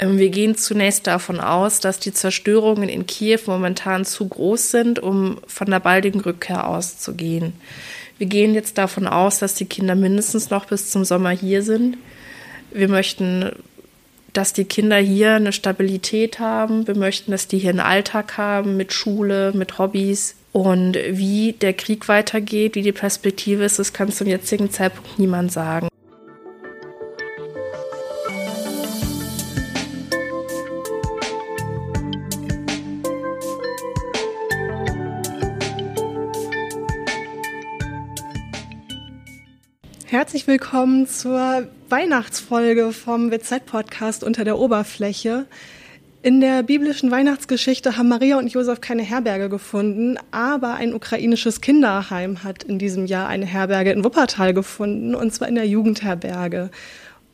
Ähm, wir gehen zunächst davon aus, dass die Zerstörungen in Kiew momentan zu groß sind, um von der baldigen Rückkehr auszugehen. Wir gehen jetzt davon aus, dass die Kinder mindestens noch bis zum Sommer hier sind. Wir möchten, dass die Kinder hier eine Stabilität haben. Wir möchten, dass die hier einen Alltag haben mit Schule, mit Hobbys. Und wie der Krieg weitergeht, wie die Perspektive ist, das kann zum jetzigen Zeitpunkt niemand sagen. Herzlich willkommen zur Weihnachtsfolge vom WZ-Podcast unter der Oberfläche. In der biblischen Weihnachtsgeschichte haben Maria und Josef keine Herberge gefunden, aber ein ukrainisches Kinderheim hat in diesem Jahr eine Herberge in Wuppertal gefunden, und zwar in der Jugendherberge.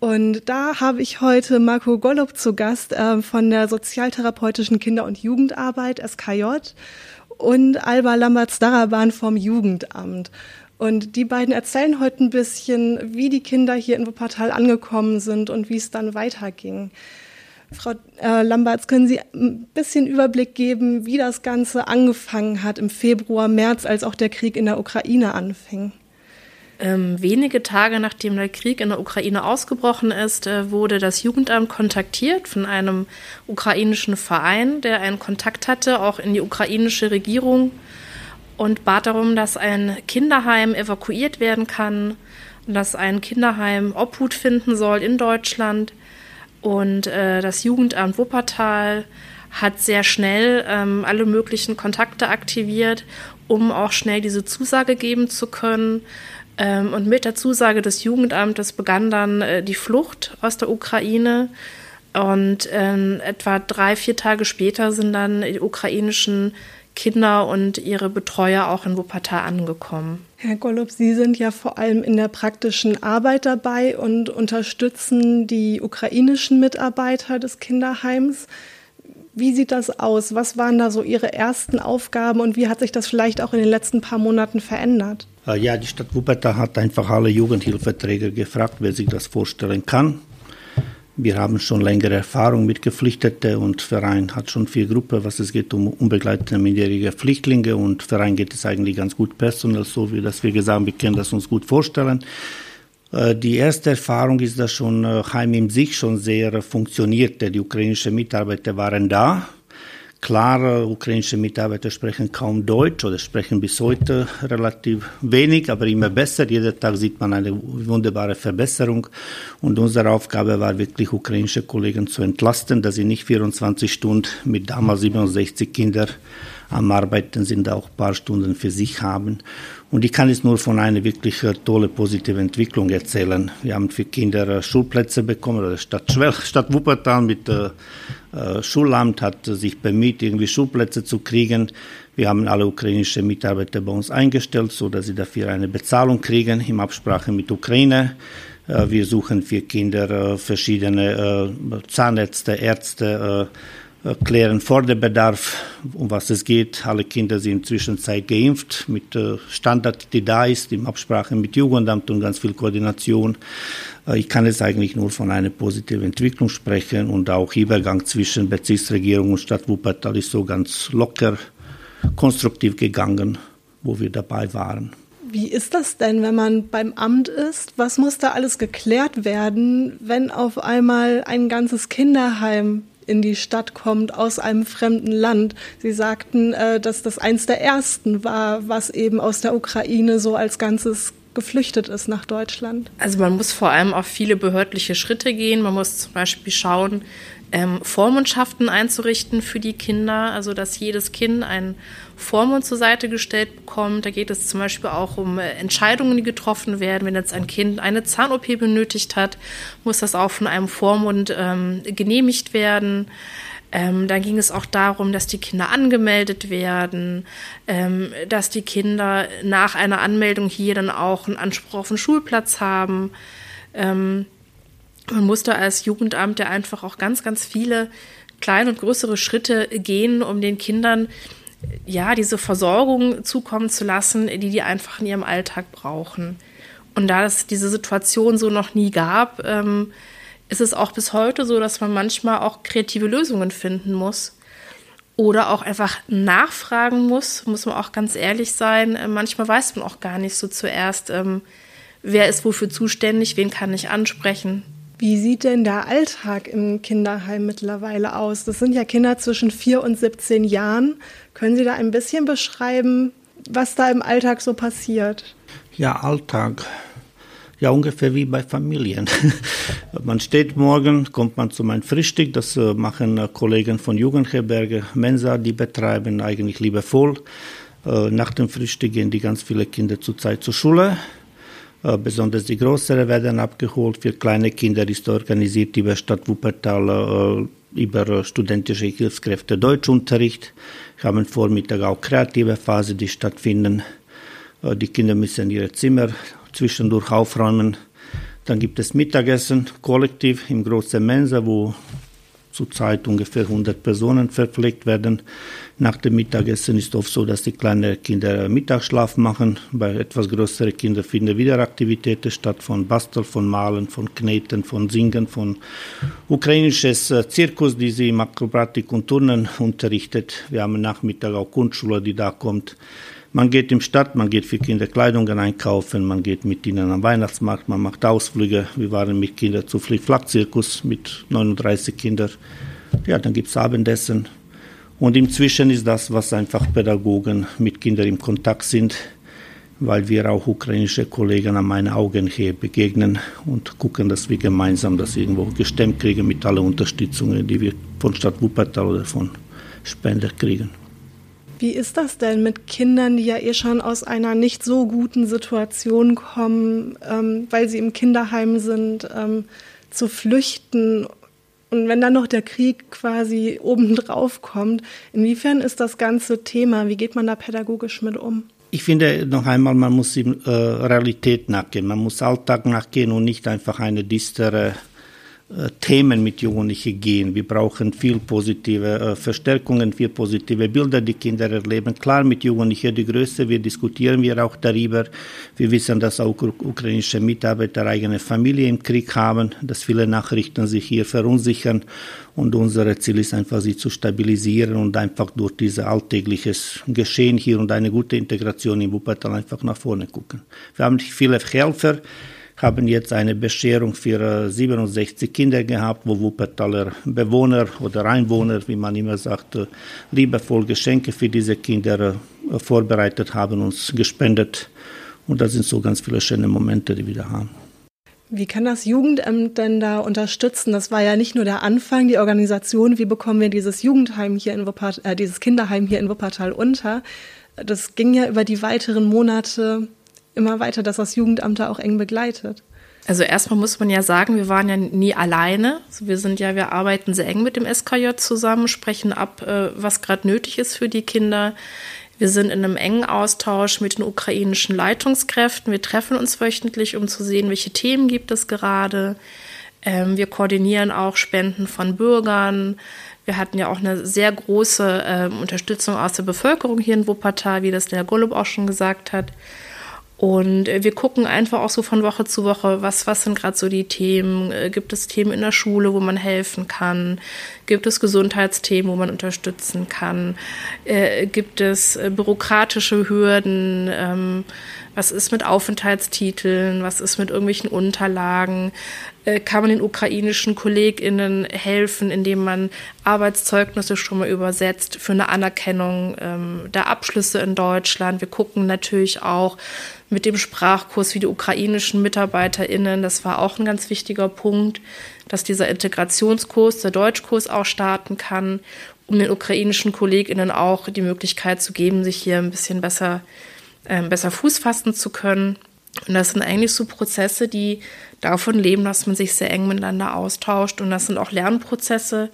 Und da habe ich heute Marco Golub zu Gast äh, von der sozialtherapeutischen Kinder- und Jugendarbeit SKJ und Alba Lamberts-Daraban vom Jugendamt. Und die beiden erzählen heute ein bisschen, wie die Kinder hier in Wuppertal angekommen sind und wie es dann weiterging. Frau äh, Lamberts, können Sie ein bisschen Überblick geben, wie das Ganze angefangen hat im Februar, März, als auch der Krieg in der Ukraine anfing? Ähm, wenige Tage nachdem der Krieg in der Ukraine ausgebrochen ist, äh, wurde das Jugendamt kontaktiert von einem ukrainischen Verein, der einen Kontakt hatte, auch in die ukrainische Regierung und bat darum, dass ein Kinderheim evakuiert werden kann und dass ein Kinderheim Obhut finden soll in Deutschland. Und äh, das Jugendamt Wuppertal hat sehr schnell ähm, alle möglichen Kontakte aktiviert, um auch schnell diese Zusage geben zu können. Ähm, und mit der Zusage des Jugendamtes begann dann äh, die Flucht aus der Ukraine. Und ähm, etwa drei, vier Tage später sind dann die ukrainischen Kinder und ihre Betreuer auch in Wuppertal angekommen. Herr Golub, Sie sind ja vor allem in der praktischen Arbeit dabei und unterstützen die ukrainischen Mitarbeiter des Kinderheims. Wie sieht das aus? Was waren da so Ihre ersten Aufgaben und wie hat sich das vielleicht auch in den letzten paar Monaten verändert? Äh, ja, die Stadt Wuppertal hat einfach alle Jugendhilfeträger gefragt, wer sich das vorstellen kann. Wir haben schon längere Erfahrung mit Geflüchteten und Verein hat schon vier Gruppen, was es geht um unbegleitete minderjährige Flüchtlinge und Verein geht es eigentlich ganz gut personell, so wie das wir gesagt haben, wir können das uns gut vorstellen. Äh, die erste Erfahrung ist, dass schon äh, Heim in sich schon sehr funktionierte. Die ukrainischen Mitarbeiter waren da Klar, ukrainische Mitarbeiter sprechen kaum Deutsch oder sprechen bis heute relativ wenig, aber immer besser. Jeden Tag sieht man eine wunderbare Verbesserung. Und unsere Aufgabe war wirklich, ukrainische Kollegen zu entlasten, dass sie nicht 24 Stunden mit damals 67 Kindern am Arbeiten sind, auch ein paar Stunden für sich haben. Und ich kann jetzt nur von einer wirklich äh, tolle positive Entwicklung erzählen. Wir haben für Kinder äh, Schulplätze bekommen, oder Stadt, Stadt Wuppertal mit äh, äh, Schulamt hat sich bemüht, irgendwie Schulplätze zu kriegen. Wir haben alle ukrainische Mitarbeiter bei uns eingestellt, so dass sie dafür eine Bezahlung kriegen, in Absprache mit Ukraine. Wir suchen für Kinder verschiedene Zahnärzte, Ärzte, klären vor der Bedarf, um was es geht. Alle Kinder sind inzwischen Zeit geimpft mit Standard, die da ist, in Absprache mit Jugendamt und ganz viel Koordination. Äh, ich kann jetzt eigentlich nur von einer positiven Entwicklung sprechen und auch Übergang zwischen Bezirksregierung und Stadt Wuppertal ist so ganz locker, konstruktiv gegangen, wo wir dabei waren. Wie ist das denn, wenn man beim Amt ist? Was muss da alles geklärt werden, wenn auf einmal ein ganzes Kinderheim in die Stadt kommt aus einem fremden Land. Sie sagten, äh, dass das eins der ersten war, was eben aus der Ukraine so als Ganzes geflüchtet ist nach Deutschland? Also man muss vor allem auf viele behördliche Schritte gehen. Man muss zum Beispiel schauen, ähm, Vormundschaften einzurichten für die Kinder, also dass jedes Kind einen Vormund zur Seite gestellt bekommt. Da geht es zum Beispiel auch um äh, Entscheidungen, die getroffen werden. Wenn jetzt ein Kind eine Zahn-OP benötigt hat, muss das auch von einem Vormund ähm, genehmigt werden. Ähm, dann ging es auch darum, dass die Kinder angemeldet werden, ähm, dass die Kinder nach einer Anmeldung hier dann auch einen Anspruch auf einen Schulplatz haben. Ähm, man musste als Jugendamt ja einfach auch ganz, ganz viele kleine und größere Schritte gehen, um den Kindern ja diese Versorgung zukommen zu lassen, die die einfach in ihrem Alltag brauchen. Und da es diese Situation so noch nie gab, ähm, ist es auch bis heute so, dass man manchmal auch kreative Lösungen finden muss oder auch einfach nachfragen muss, muss man auch ganz ehrlich sein. Äh, manchmal weiß man auch gar nicht so zuerst, ähm, wer ist wofür zuständig, wen kann ich ansprechen. Wie sieht denn der Alltag im Kinderheim mittlerweile aus? Das sind ja Kinder zwischen vier und 17 Jahren. Können Sie da ein bisschen beschreiben, was da im Alltag so passiert? Ja, Alltag ja ungefähr wie bei Familien. man steht morgen, kommt man zu meinem Frühstück, das äh, machen äh, Kollegen von Jugendherberge Mensa, die betreiben eigentlich liebevoll. Äh, nach dem Frühstück gehen die ganz viele Kinder zurzeit zur Schule. Besonders die Größeren werden abgeholt. Für kleine Kinder ist organisiert über Stadt Wuppertal über studentische Hilfskräfte Deutschunterricht. Haben Vormittag auch kreative Phase, die stattfinden. Die Kinder müssen ihre Zimmer zwischendurch aufräumen. Dann gibt es Mittagessen, kollektiv im großen Mensa, wo zurzeit ungefähr 100 Personen verpflegt werden. Nach dem Mittagessen ist oft so, dass die kleinen Kinder Mittagsschlaf machen. Bei etwas größeren Kindern finden wieder Aktivitäten statt, von Basteln, von Malen, von Kneten, von Singen, von ukrainisches äh, Zirkus, die sie im Akrobatik und Turnen unterrichtet. Wir haben Nachmittag auch Kunstschule, die da kommt. Man geht in die Stadt, man geht für Kinder Kleidungen einkaufen, man geht mit ihnen am Weihnachtsmarkt, man macht Ausflüge. Wir waren mit Kindern zu Flick-Flack-Zirkus mit 39 Kindern. Ja, dann gibt es Abendessen. Und inzwischen ist das, was einfach Pädagogen mit Kindern im Kontakt sind, weil wir auch ukrainische Kollegen an meinen Augen hier begegnen und gucken, dass wir gemeinsam das irgendwo gestemmt kriegen mit allen Unterstützungen, die wir von Stadt Wuppertal oder von Spender kriegen. Wie ist das denn mit Kindern, die ja eh schon aus einer nicht so guten Situation kommen, ähm, weil sie im Kinderheim sind, ähm, zu flüchten? Und wenn dann noch der Krieg quasi obendrauf kommt, inwiefern ist das ganze Thema, wie geht man da pädagogisch mit um? Ich finde noch einmal, man muss in äh, Realität nachgehen, man muss Alltag nachgehen und nicht einfach eine distere Themen mit Jugendlichen gehen. Wir brauchen viel positive äh, Verstärkungen, viel positive Bilder, die Kinder erleben. Klar, mit Jugendlichen die Größe, wir diskutieren wir auch darüber. Wir wissen, dass auch ukrainische Mitarbeiter eigene Familie im Krieg haben, dass viele Nachrichten sich hier verunsichern. Und unser Ziel ist einfach, sie zu stabilisieren und einfach durch dieses alltägliches Geschehen hier und eine gute Integration in Wuppertal einfach nach vorne gucken. Wir haben viele Helfer, haben jetzt eine Bescherung für 67 Kinder gehabt, wo Wuppertaler Bewohner oder Einwohner, wie man immer sagt, liebevoll Geschenke für diese Kinder äh, vorbereitet haben, uns gespendet. Und das sind so ganz viele schöne Momente, die wir da haben. Wie kann das Jugendamt denn da unterstützen? Das war ja nicht nur der Anfang, die Organisation, wie bekommen wir dieses Jugendheim hier in Wuppertal, äh, dieses Kinderheim hier in Wuppertal unter? Das ging ja über die weiteren Monate immer weiter, dass das Jugendamt da auch eng begleitet. Also erstmal muss man ja sagen, wir waren ja nie alleine. Also wir sind ja, wir arbeiten sehr eng mit dem SKJ zusammen, sprechen ab, äh, was gerade nötig ist für die Kinder. Wir sind in einem engen Austausch mit den ukrainischen Leitungskräften. Wir treffen uns wöchentlich, um zu sehen, welche Themen gibt es gerade. Ähm, wir koordinieren auch Spenden von Bürgern. Wir hatten ja auch eine sehr große ähm, Unterstützung aus der Bevölkerung hier in Wuppertal, wie das der Golub auch schon gesagt hat. Und äh, wir gucken einfach auch so von Woche zu Woche, was, was sind gerade so die Themen? Äh, gibt es Themen in der Schule, wo man helfen kann? Gibt es Gesundheitsthemen, wo man unterstützen kann? Äh, gibt es äh, bürokratische Hürden? Ähm, was ist mit Aufenthaltstiteln? Was ist mit irgendwelchen Unterlagen? Äh, kann man den ukrainischen KollegInnen helfen, indem man Arbeitszeugnisse schon mal übersetzt für eine Anerkennung ähm, der Abschlüsse in Deutschland? Wir gucken natürlich auch mit dem Sprachkurs wie die ukrainischen MitarbeiterInnen. Das war auch ein ganz wichtiger Punkt, dass dieser Integrationskurs, der Deutschkurs auch starten kann, um den ukrainischen KollegInnen auch die Möglichkeit zu geben, sich hier ein bisschen besser ähm, besser Fuß fassen zu können. Und das sind eigentlich so Prozesse, die davon leben, dass man sich sehr eng miteinander austauscht. Und das sind auch Lernprozesse,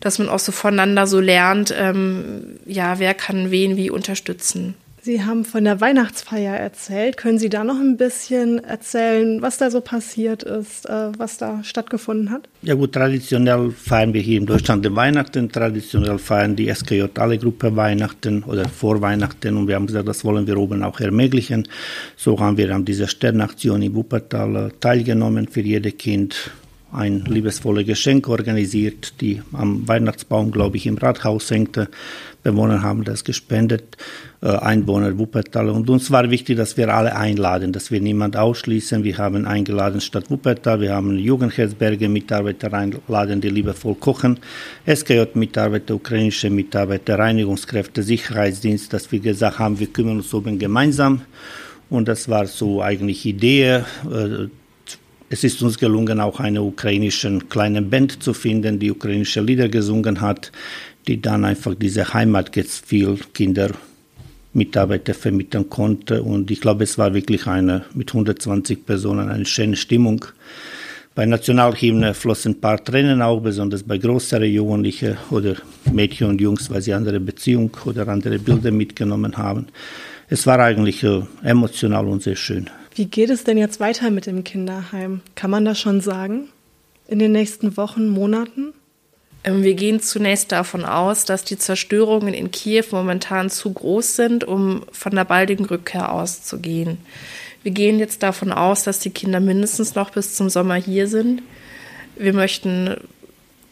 dass man auch so voneinander so lernt, ähm, ja, wer kann wen wie unterstützen. Sie haben von der Weihnachtsfeier erzählt. Können Sie da noch ein bisschen erzählen, was da so passiert ist, äh, was da stattgefunden hat? Ja gut, traditionell feiern wir hier in Deutschland den Weihnachten. Traditionell feiern die SKJ alle Gruppe Weihnachten oder vor Weihnachten. Und wir haben gesagt, das wollen wir oben auch ermöglichen. So haben wir an dieser Sternaktion in Wuppertal teilgenommen für jedes Kind ein liebesvolles Geschenk organisiert, die am Weihnachtsbaum, glaube ich, im Rathaus hängte. Bewohner haben das gespendet, äh, Einwohner Wuppertal. Und uns war wichtig, dass wir alle einladen, dass wir niemand ausschließen. Wir haben eingeladen Stadt Wuppertal, wir haben Jugendherzberge Mitarbeiter einladen, die liebevoll kochen, SKJ-Mitarbeiter, ukrainische Mitarbeiter, Reinigungskräfte, Sicherheitsdienst, dass wir gesagt haben, wir kümmern uns oben gemeinsam. Und das war so eigentlich Idee. Es ist uns gelungen, auch eine ukrainische kleine Band zu finden, die ukrainische Lieder gesungen hat, die dann einfach diese Heimatgefühl Kinder Mitarbeiter vermitteln konnte. Und ich glaube, es war wirklich eine mit 120 Personen eine schöne Stimmung. Bei Nationalhymne flossen ein paar Tränen auch, besonders bei größeren Jugendlichen oder Mädchen und Jungs, weil sie andere Beziehungen oder andere Bilder mitgenommen haben. Es war eigentlich äh, emotional und sehr schön. Wie geht es denn jetzt weiter mit dem Kinderheim? Kann man das schon sagen? In den nächsten Wochen, Monaten? Ähm, wir gehen zunächst davon aus, dass die Zerstörungen in Kiew momentan zu groß sind, um von der baldigen Rückkehr auszugehen. Wir gehen jetzt davon aus, dass die Kinder mindestens noch bis zum Sommer hier sind. Wir möchten,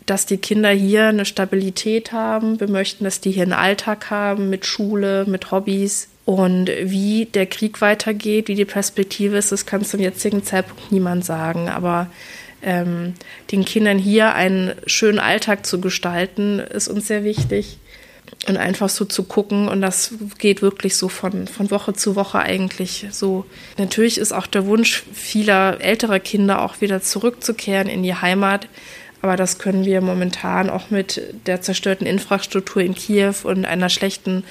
dass die Kinder hier eine Stabilität haben. Wir möchten, dass die hier einen Alltag haben mit Schule, mit Hobbys. Und wie der Krieg weitergeht, wie die Perspektive ist, das kann zum jetzigen Zeitpunkt niemand sagen. Aber ähm, den Kindern hier einen schönen Alltag zu gestalten, ist uns sehr wichtig. Und einfach so zu gucken, und das geht wirklich so von, von Woche zu Woche eigentlich so. Natürlich ist auch der Wunsch vieler älterer Kinder auch wieder zurückzukehren in die Heimat. Aber das können wir momentan auch mit der zerstörten Infrastruktur in Kiew und einer schlechten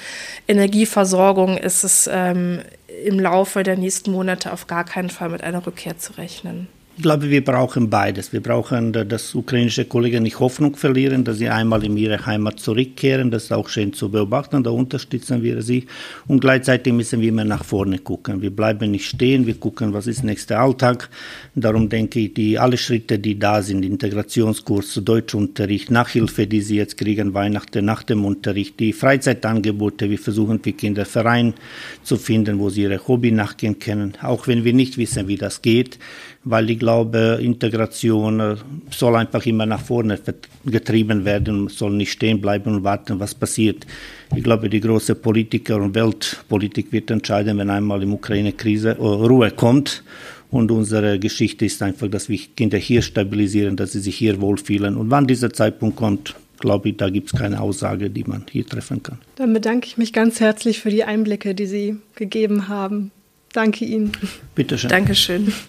Energieversorgung ist es ähm, im Laufe der nächsten Monate auf gar keinen Fall mit einer Rückkehr zu rechnen. Ich glaube, wir brauchen beides. Wir brauchen, dass ukrainische Kollegen nicht Hoffnung verlieren, dass sie einmal in ihre Heimat zurückkehren. Das ist auch schön zu beobachten. Da unterstützen wir sie. Und gleichzeitig müssen wir immer nach vorne gucken. Wir bleiben nicht stehen. Wir gucken, was ist nächster Alltag. Darum denke ich, die alle Schritte, die da sind, Integrationskurs, Deutschunterricht, Nachhilfe, die sie jetzt kriegen, Weihnachten nach dem Unterricht, die Freizeitangebote. Wir versuchen für Kinder Verein zu finden, wo sie ihre Hobby nachgehen können. Auch wenn wir nicht wissen, wie das geht weil ich glaube, Integration äh, soll einfach immer nach vorne getrieben werden, soll nicht stehen bleiben und warten, was passiert. Ich glaube, die große Politiker und Weltpolitik wird entscheiden, wenn einmal im Ukraine-Krise äh, Ruhe kommt. Und unsere Geschichte ist einfach, dass wir Kinder hier stabilisieren, dass sie sich hier wohlfühlen. Und wann dieser Zeitpunkt kommt, glaube ich, da gibt es keine Aussage, die man hier treffen kann. Dann bedanke ich mich ganz herzlich für die Einblicke, die Sie gegeben haben. Danke Ihnen. Bitte schön. Dankeschön.